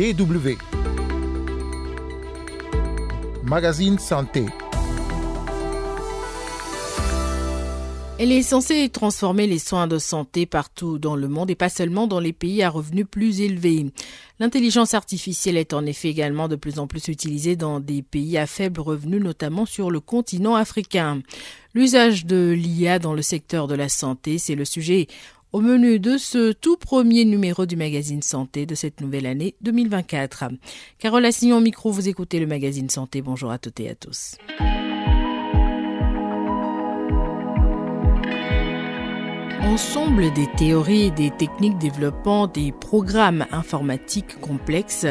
DW. Magazine Santé. Elle est censée transformer les soins de santé partout dans le monde et pas seulement dans les pays à revenus plus élevés. L'intelligence artificielle est en effet également de plus en plus utilisée dans des pays à faible revenu, notamment sur le continent africain. L'usage de l'IA dans le secteur de la santé, c'est le sujet au menu de ce tout premier numéro du magazine Santé de cette nouvelle année 2024. Carole Assignon micro, vous écoutez le magazine Santé. Bonjour à toutes et à tous. Ensemble des théories des techniques développant des programmes informatiques complexes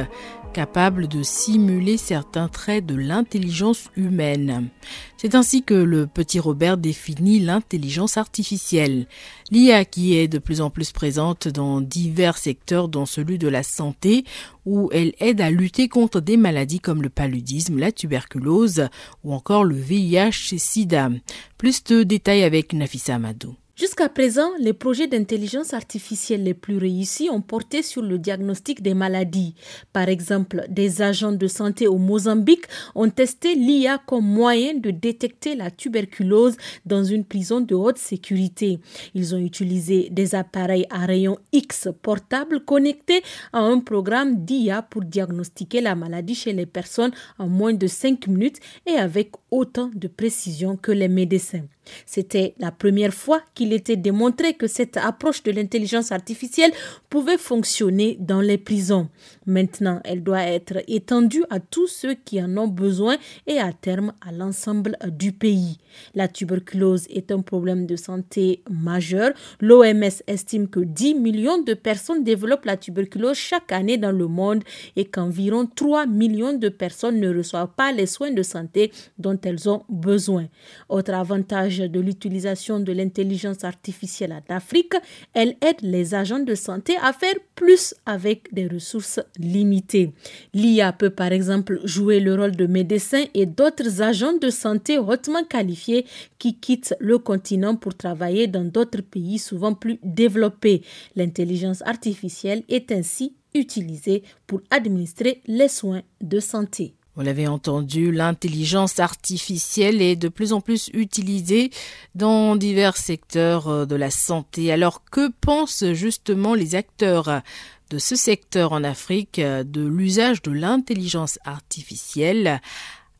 capables de simuler certains traits de l'intelligence humaine. C'est ainsi que le petit Robert définit l'intelligence artificielle. L'IA qui est de plus en plus présente dans divers secteurs dont celui de la santé où elle aide à lutter contre des maladies comme le paludisme, la tuberculose ou encore le VIH-Sida. Plus de détails avec Nafissa Amadou. Jusqu'à présent, les projets d'intelligence artificielle les plus réussis ont porté sur le diagnostic des maladies. Par exemple, des agents de santé au Mozambique ont testé l'IA comme moyen de détecter la tuberculose dans une prison de haute sécurité. Ils ont utilisé des appareils à rayon X portables connectés à un programme d'IA pour diagnostiquer la maladie chez les personnes en moins de 5 minutes et avec autant de précision que les médecins. C'était la première fois qu'il était démontré que cette approche de l'intelligence artificielle pouvait fonctionner dans les prisons. Maintenant, elle doit être étendue à tous ceux qui en ont besoin et à terme à l'ensemble du pays. La tuberculose est un problème de santé majeur. L'OMS estime que 10 millions de personnes développent la tuberculose chaque année dans le monde et qu'environ 3 millions de personnes ne reçoivent pas les soins de santé dont elles ont besoin. Autre avantage de l'utilisation de l'intelligence artificielle en Afrique, elle aide les agents de santé à faire plus avec des ressources limitées. L'IA peut par exemple jouer le rôle de médecin et d'autres agents de santé hautement qualifiés qui quittent le continent pour travailler dans d'autres pays souvent plus développés. L'intelligence artificielle est ainsi utilisée pour administrer les soins de santé. Vous l'avez entendu, l'intelligence artificielle est de plus en plus utilisée dans divers secteurs euh, de la santé. Alors que pensent justement les acteurs de ce secteur en Afrique euh, de l'usage de l'intelligence artificielle?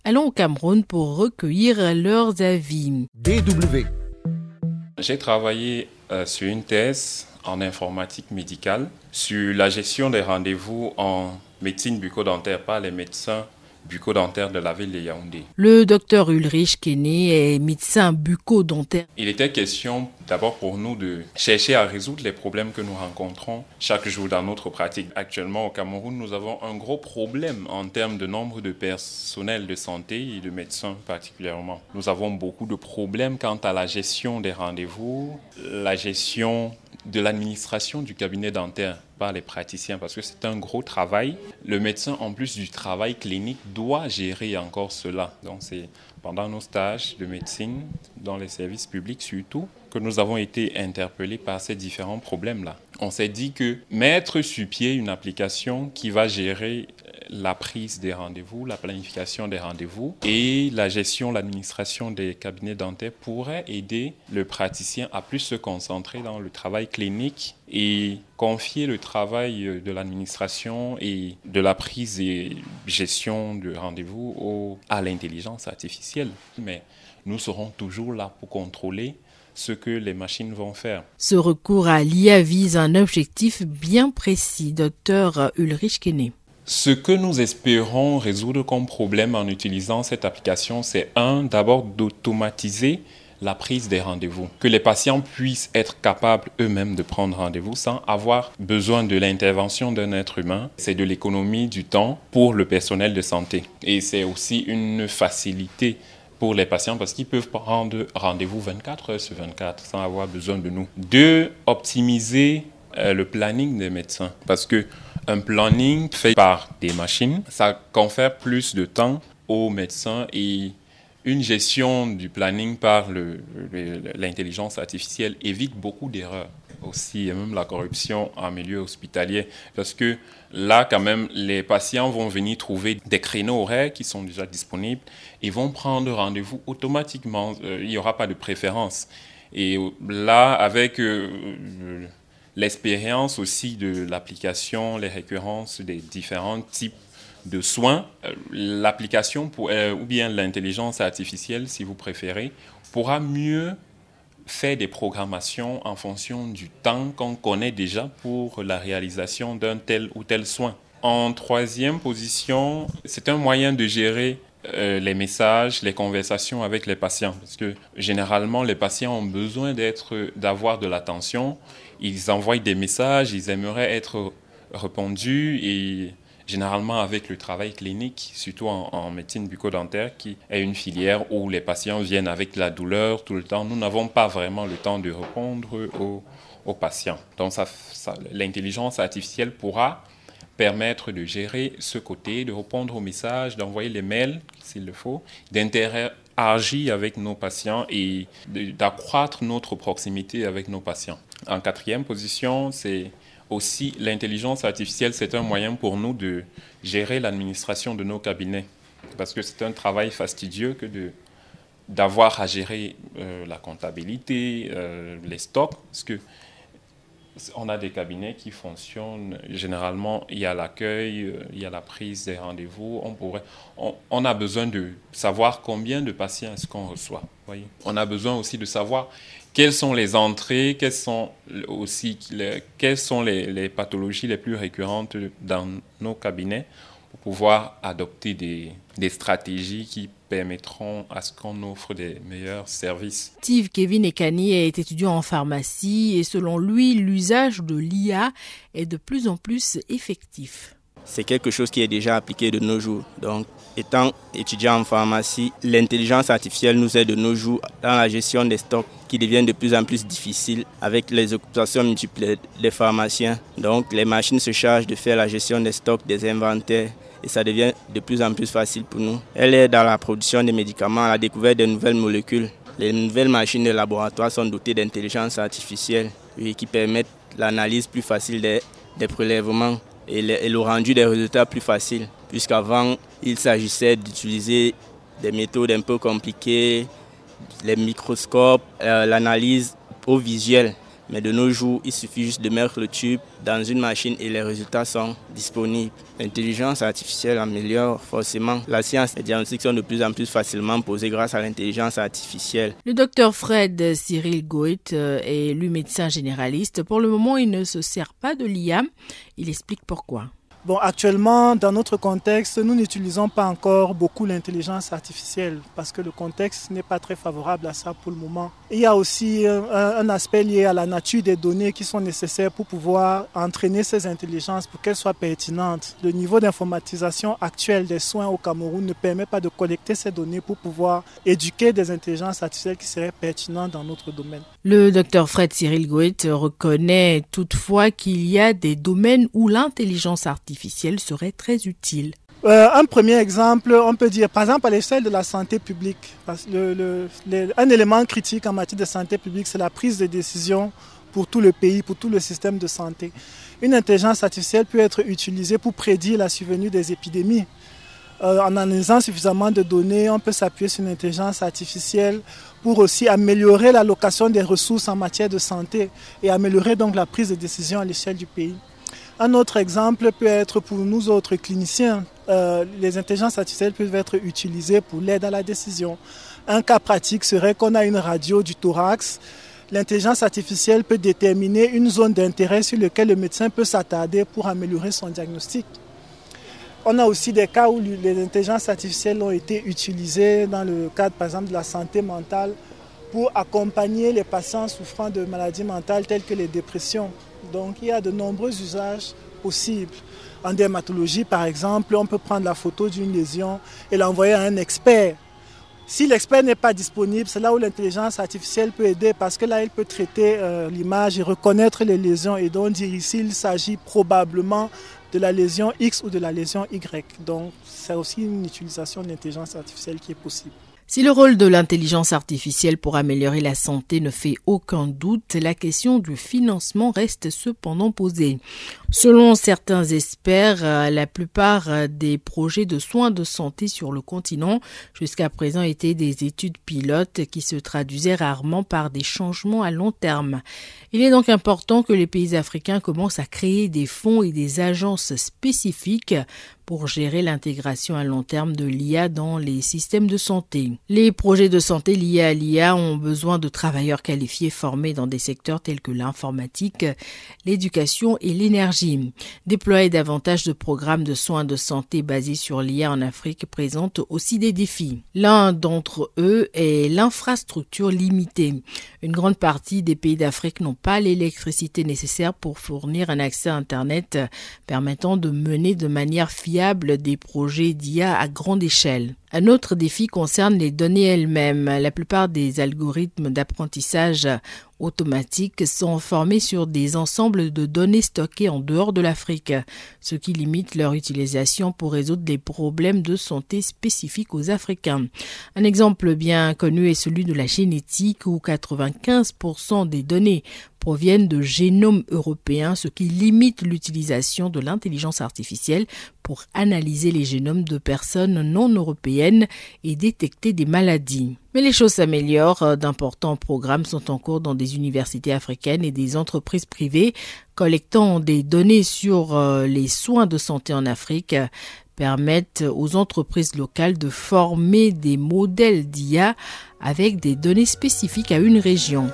Allons au Cameroun pour recueillir leurs avis. DW. J'ai travaillé euh, sur une thèse en informatique médicale sur la gestion des rendez-vous en médecine bucco-dentaire par les médecins bucco-dentaire de la ville de Yaoundé. Le docteur Ulrich Kenny est médecin bucco-dentaire. Il était question d'abord pour nous de chercher à résoudre les problèmes que nous rencontrons chaque jour dans notre pratique. Actuellement au Cameroun, nous avons un gros problème en termes de nombre de personnels de santé et de médecins particulièrement. Nous avons beaucoup de problèmes quant à la gestion des rendez-vous, la gestion de l'administration du cabinet dentaire par les praticiens parce que c'est un gros travail. Le médecin, en plus du travail clinique, doit gérer encore cela. Donc c'est pendant nos stages de médecine, dans les services publics surtout, que nous avons été interpellés par ces différents problèmes-là. On s'est dit que mettre sur pied une application qui va gérer la prise des rendez-vous, la planification des rendez-vous et la gestion, l'administration des cabinets dentaires pourrait aider le praticien à plus se concentrer dans le travail clinique et confier le travail de l'administration et de la prise et gestion de rendez-vous à l'intelligence artificielle. Mais nous serons toujours là pour contrôler ce que les machines vont faire. Ce recours à l'IA vise un objectif bien précis, docteur Ulrich Kenney. Ce que nous espérons résoudre comme problème en utilisant cette application, c'est un, d'abord d'automatiser la prise des rendez-vous, que les patients puissent être capables eux-mêmes de prendre rendez-vous sans avoir besoin de l'intervention d'un être humain. C'est de l'économie du temps pour le personnel de santé. Et c'est aussi une facilité pour les patients parce qu'ils peuvent prendre rendez-vous 24 heures sur 24 sans avoir besoin de nous. Deux, optimiser euh, le planning des médecins parce que un planning fait par des machines, ça confère plus de temps aux médecins et une gestion du planning par l'intelligence artificielle évite beaucoup d'erreurs. aussi et même la corruption en milieu hospitalier. Parce que là, quand même, les patients vont venir trouver des créneaux horaires qui sont déjà disponibles et vont prendre rendez-vous automatiquement. Euh, il n'y aura pas de préférence. Et là, avec euh, l'expérience aussi de l'application, les récurrences des différents types de soins, euh, l'application ou bien l'intelligence artificielle, si vous préférez, pourra mieux fait des programmations en fonction du temps qu'on connaît déjà pour la réalisation d'un tel ou tel soin. En troisième position, c'est un moyen de gérer euh, les messages, les conversations avec les patients. Parce que généralement, les patients ont besoin d'avoir de l'attention. Ils envoient des messages, ils aimeraient être répondus et généralement avec le travail clinique, surtout en, médecine bucco-dentaire, qui est une filière où les patients viennent avec la douleur tout le temps. Nous n'avons pas vraiment le temps de répondre aux, patients. Donc l'intelligence artificielle pourra permettre de gérer ce côté, de répondre aux messages, d'envoyer les mails s'il le faut, d'interagir avec nos patients et d'accroître notre proximité avec nos patients. En quatrième position, c'est aussi, l'intelligence artificielle, c'est un moyen pour nous de gérer l'administration de nos cabinets. Parce que c'est un travail fastidieux que d'avoir à gérer euh, la comptabilité, euh, les stocks, parce que on a des cabinets qui fonctionnent. Généralement, il y a l'accueil, euh, il y a la prise des rendez-vous. On, pourrait, on, a besoin de savoir combien de patients est-ce qu'on reçoit. On a besoin aussi de savoir quelles sont les entrées, quelles sont aussi les, sont les, pathologies les plus récurrentes dans nos cabinets pour pouvoir adopter des stratégies qui permettront à ce qu'on offre des meilleurs services. Steve Kevin Ekani est étudiant en pharmacie et selon lui, l'usage de l'IA est de plus en plus effectif. C'est quelque chose qui est déjà appliqué de nos jours. Donc, étant étudiant en pharmacie, l'intelligence artificielle nous aide de nos jours dans la gestion des stocks qui deviennent de plus en plus difficiles avec les occupations multiples des pharmaciens. Donc les machines se chargent de faire la gestion des stocks, des inventaires et ça devient de plus en plus facile pour nous. Elle est dans la production des médicaments, la découverte de nouvelles molécules. Les nouvelles machines de laboratoire sont dotées d'intelligence artificielle qui permettent l'analyse plus facile des, prélèvements et le, rendu des résultats plus facile. Puisqu'avant, il s'agissait d'utiliser des méthodes un peu compliquées, les microscopes, euh, l'analyse au visuel. Mais de nos jours, il suffit juste de mettre le tube dans une machine et les résultats sont disponibles. L'intelligence artificielle améliore forcément la science. Les diagnostics sont de plus en plus facilement posés grâce à l'intelligence artificielle. Le docteur Fred Cyril Goet euh, est lui médecin généraliste. Pour le moment, il ne se sert pas de l'IA. Il explique pourquoi. Bon, actuellement, dans notre contexte, nous n'utilisons pas encore beaucoup l'intelligence artificielle parce que le contexte n'est pas très favorable à ça pour le moment. Il y a aussi un, aspect lié à la nature des données qui sont nécessaires pour pouvoir entraîner ces intelligences pour qu'elles soient pertinentes. Le niveau d'informatisation actuel des soins au Cameroun ne permet pas de collecter ces données pour pouvoir éduquer des intelligences artificielles qui seraient pertinentes dans notre domaine. Le docteur Fred Cyril Goet reconnaît toutefois qu'il y a des domaines où l'intelligence artificielle serait très utile euh, un premier exemple, on peut dire, par exemple, à l'échelle de la santé publique, un élément critique en matière de santé publique, c'est la prise de décision pour tout le pays, pour tout le système de santé. Une intelligence artificielle peut être utilisée pour prédire la survenue des épidémies. Euh, en analysant suffisamment de données, on peut s'appuyer sur une intelligence artificielle pour aussi améliorer l'allocation des ressources en matière de santé et améliorer donc la prise de décision à l'échelle du pays. Un autre exemple peut être pour nous autres cliniciens. Euh, les intelligences artificielles peuvent être utilisées pour l'aide à la décision. Un cas pratique serait qu'on a une radio du thorax. L'intelligence artificielle peut déterminer une zone d'intérêt sur laquelle le médecin peut s'attarder pour améliorer son diagnostic. On a aussi des cas où les intelligences artificielles ont été utilisées dans le cadre, par exemple, de la santé mentale pour accompagner les patients souffrant de maladies mentales telles que les dépressions. Donc il y a de nombreux usages possibles. En dermatologie, par exemple, on peut prendre la photo d'une lésion et l'envoyer à un expert. Si l'expert n'est pas disponible, c'est là où l'intelligence artificielle peut aider parce que là, il peut traiter euh, l'image et reconnaître les lésions et donc dire ici, il s'agit probablement de la lésion X ou de la lésion Y. Donc, c'est aussi une utilisation de l'intelligence artificielle qui est possible. Si le rôle de l'intelligence artificielle pour améliorer la santé ne fait aucun doute, la question du financement reste cependant posée. Selon certains experts, euh, la plupart euh, des projets de soins de santé sur le continent jusqu'à présent étaient des études pilotes qui se traduisaient rarement par des changements à long terme. Il est donc important que les pays africains commencent à créer des fonds et des agences spécifiques pour gérer l'intégration à long terme de l'IA dans les systèmes de santé. Les projets de santé liés à l'IA ont besoin de travailleurs qualifiés formés dans des secteurs tels que l'informatique, l'éducation et l'énergie. Déployer davantage de programmes de soins de santé basés sur l'IA en Afrique présente aussi des défis. L'un d'entre eux est l'infrastructure limitée. Une grande partie des pays d'Afrique n'ont pas l'électricité nécessaire pour fournir un accès à Internet permettant de mener de manière fiable des projets d'IA à grande échelle. Un autre défi concerne les données elles-mêmes. La plupart des algorithmes d'apprentissage automatique sont formés sur des ensembles de données stockées en dehors de l'Afrique, ce qui limite leur utilisation pour résoudre des problèmes de santé spécifiques aux Africains. Un exemple bien connu est celui de la génétique où 95% des données proviennent de génomes européens, ce qui limite l'utilisation de l'intelligence artificielle pour analyser les génomes de personnes non européennes et détecter des maladies. Mais les choses s'améliorent. D'importants programmes sont en cours dans des universités africaines et des entreprises privées collectant des données sur euh, les soins de santé en Afrique permettent aux entreprises locales de former des modèles d'IA avec des données spécifiques à une région.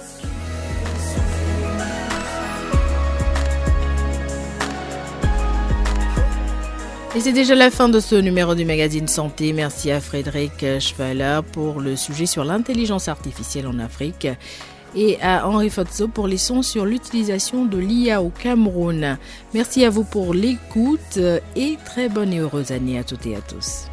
Et c'est déjà la fin de ce numéro du magazine Santé. Merci à Frédéric Schwaller pour le sujet sur l'intelligence artificielle en Afrique et à Henri Fotso pour les sons sur l'utilisation de l'IA au Cameroun. Merci à vous pour l'écoute et très bonne et heureuse année à toutes et à tous.